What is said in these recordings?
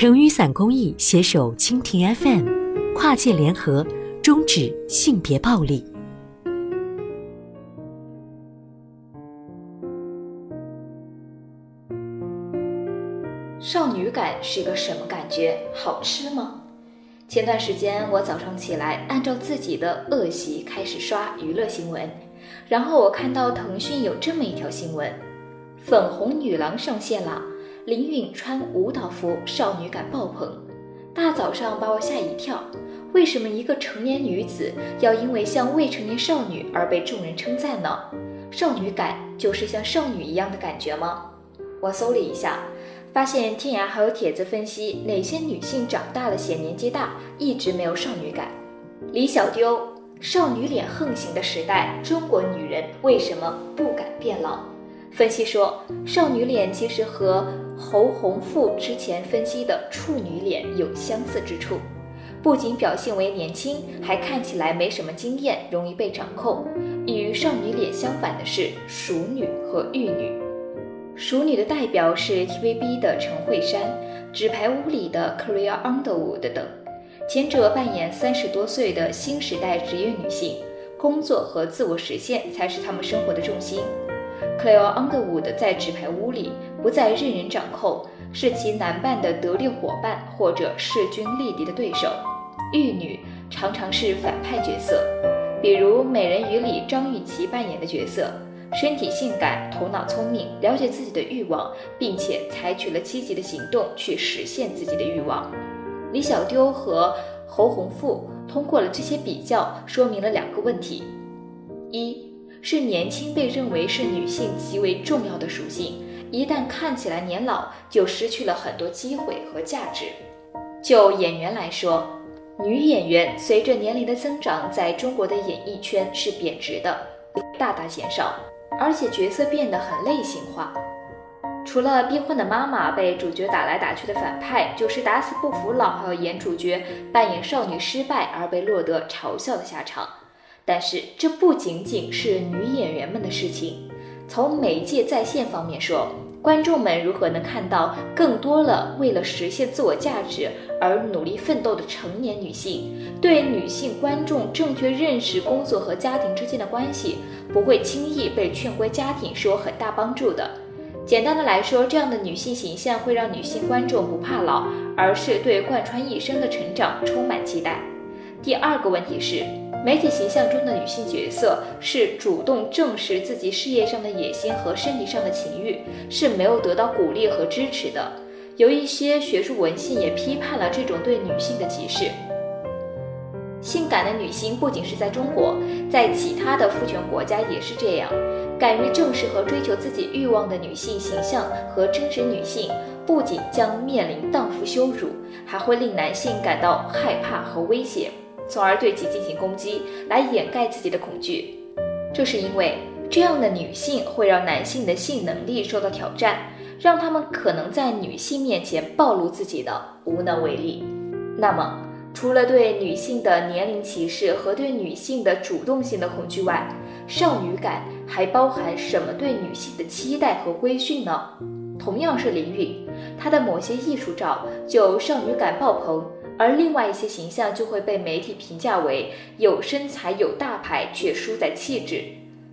成雨伞公益携手蜻蜓 FM，跨界联合，终止性别暴力。少女感是个什么感觉？好吃吗？前段时间我早上起来，按照自己的恶习开始刷娱乐新闻，然后我看到腾讯有这么一条新闻：粉红女郎上线了，林允穿舞蹈服，少女感爆棚。大早上把我吓一跳，为什么一个成年女子要因为像未成年少女而被众人称赞呢？少女感就是像少女一样的感觉吗？我搜了一下。发现天涯还有帖子分析哪些女性长大了显年纪大，一直没有少女感。李小丢，少女脸横行的时代，中国女人为什么不敢变老？分析说，少女脸其实和侯鸿富之前分析的处女脸有相似之处，不仅表现为年轻，还看起来没什么经验，容易被掌控。与少女脸相反的是熟女和玉女。熟女的代表是 TVB 的陈慧珊，《纸牌屋》里的 Career Underwood 等，前者扮演三十多岁的新时代职业女性，工作和自我实现才是她们生活的重心。Clare Underwood 在《纸牌屋》里不再任人掌控，是其男伴的得力伙伴或者势均力敌的对手。玉女常常是反派角色，比如《美人鱼》里张雨绮扮演的角色。身体性感，头脑聪明，了解自己的欲望，并且采取了积极的行动去实现自己的欲望。李小丢和侯鸿富通过了这些比较，说明了两个问题：一是年轻被认为是女性极为重要的属性，一旦看起来年老，就失去了很多机会和价值。就演员来说，女演员随着年龄的增长，在中国的演艺圈是贬值的，大大减少。而且角色变得很类型化，除了逼婚的妈妈被主角打来打去的反派，就是打死不服老还要演主角扮演少女失败而被落得嘲笑的下场。但是这不仅仅是女演员们的事情，从媒介在线方面说。观众们如何能看到更多了为了实现自我价值而努力奋斗的成年女性？对女性观众正确认识工作和家庭之间的关系，不会轻易被劝归家庭，是有很大帮助的。简单的来说，这样的女性形象会让女性观众不怕老，而是对贯穿一生的成长充满期待。第二个问题是。媒体形象中的女性角色是主动正视自己事业上的野心和身体上的情欲，是没有得到鼓励和支持的。有一些学术文献也批判了这种对女性的歧视。性感的女性不仅是在中国，在其他的父权国家也是这样。敢于正视和追求自己欲望的女性形象和真实女性，不仅将面临荡妇羞辱，还会令男性感到害怕和威胁。从而对其进行攻击，来掩盖自己的恐惧。这是因为这样的女性会让男性的性能力受到挑战，让他们可能在女性面前暴露自己的无能为力。那么，除了对女性的年龄歧视和对女性的主动性的恐惧外，少女感还包含什么对女性的期待和规训呢？同样是林允，她的某些艺术照就少女感爆棚。而另外一些形象就会被媒体评价为有身材、有大牌，却输在气质。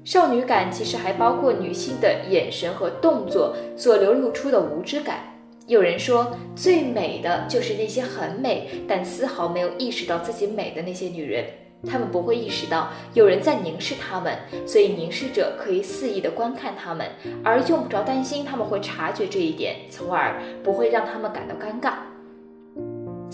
少女感其实还包括女性的眼神和动作所流露出的无知感。有人说，最美的就是那些很美但丝毫没有意识到自己美的那些女人。她们不会意识到有人在凝视她们，所以凝视者可以肆意地观看她们，而用不着担心他们会察觉这一点，从而不会让他们感到尴尬。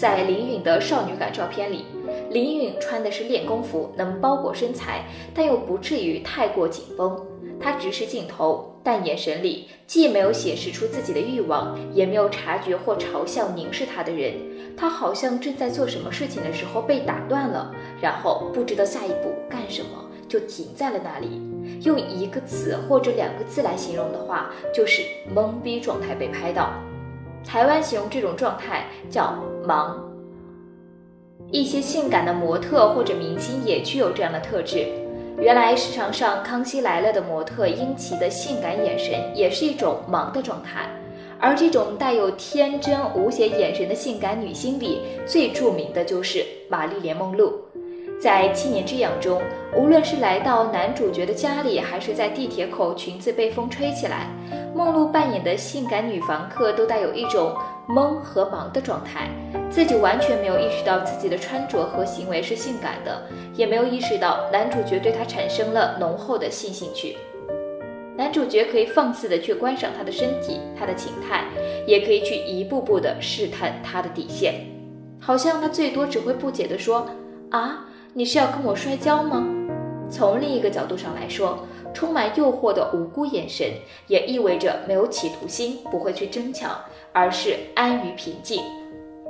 在林允的少女感照片里，林允穿的是练功服，能包裹身材，但又不至于太过紧绷。她直视镜头，但眼神里既没有显示出自己的欲望，也没有察觉或嘲笑凝视她的人。她好像正在做什么事情的时候被打断了，然后不知道下一步干什么，就停在了那里。用一个词或者两个字来形容的话，就是懵逼状态被拍到。台湾形容这种状态叫“盲”。一些性感的模特或者明星也具有这样的特质。原来市场上《康熙来了》的模特英琦的性感眼神也是一种盲的状态，而这种带有天真无邪眼神的性感女星里，最著名的就是玛丽莲·梦露。在《七年之痒》中，无论是来到男主角的家里，还是在地铁口裙子被风吹起来，梦露扮演的性感女房客都带有一种懵和忙的状态，自己完全没有意识到自己的穿着和行为是性感的，也没有意识到男主角对她产生了浓厚的性兴趣。男主角可以放肆的去观赏她的身体、她的情态，也可以去一步步的试探她的底线，好像他最多只会不解的说：“啊。”你是要跟我摔跤吗？从另一个角度上来说，充满诱惑的无辜眼神，也意味着没有企图心，不会去争抢，而是安于平静。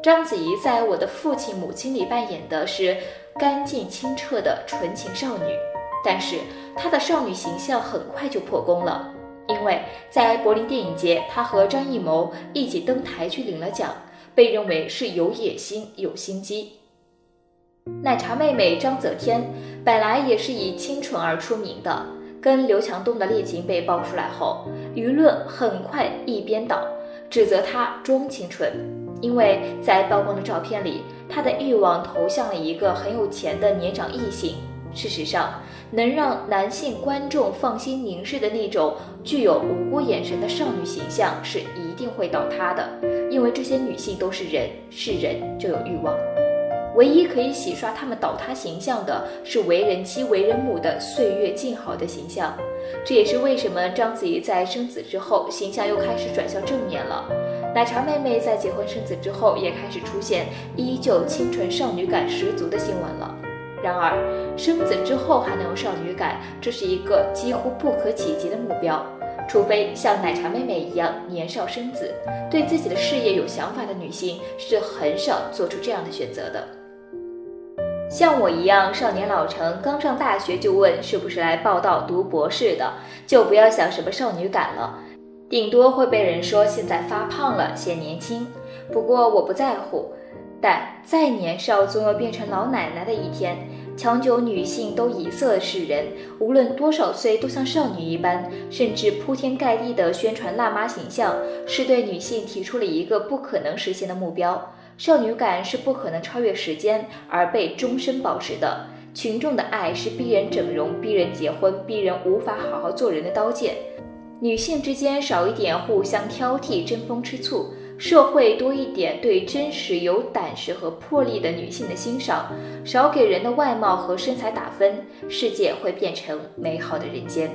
章子怡在我的父亲母亲里扮演的是干净清澈的纯情少女，但是她的少女形象很快就破功了，因为在柏林电影节，她和张艺谋一起登台去领了奖，被认为是有野心、有心机。奶茶妹妹张泽天本来也是以清纯而出名的，跟刘强东的恋情被爆出来后，舆论很快一边倒，指责她装清纯。因为在曝光的照片里，她的欲望投向了一个很有钱的年长异性。事实上，能让男性观众放心凝视的那种具有无辜眼神的少女形象是一定会倒塌的，因为这些女性都是人，是人就有欲望。唯一可以洗刷他们倒塌形象的是为人妻、为人母的岁月静好的形象。这也是为什么章子怡在生子之后形象又开始转向正面了。奶茶妹妹在结婚生子之后也开始出现依旧清纯少女感十足的新闻了。然而，生子之后还能有少女感，这是一个几乎不可企及的目标。除非像奶茶妹妹一样年少生子，对自己的事业有想法的女性是很少做出这样的选择的。像我一样少年老成，刚上大学就问是不是来报道读博士的，就不要想什么少女感了，顶多会被人说现在发胖了，显年轻。不过我不在乎，但再年少总有变成老奶奶的一天。强求女性都以色示人，无论多少岁都像少女一般，甚至铺天盖地的宣传辣妈形象，是对女性提出了一个不可能实现的目标。少女感是不可能超越时间而被终身保持的。群众的爱是逼人整容、逼人结婚、逼人无法好好做人的刀剑。女性之间少一点互相挑剔、争风吃醋，社会多一点对真实、有胆识和魄力的女性的欣赏，少给人的外貌和身材打分，世界会变成美好的人间。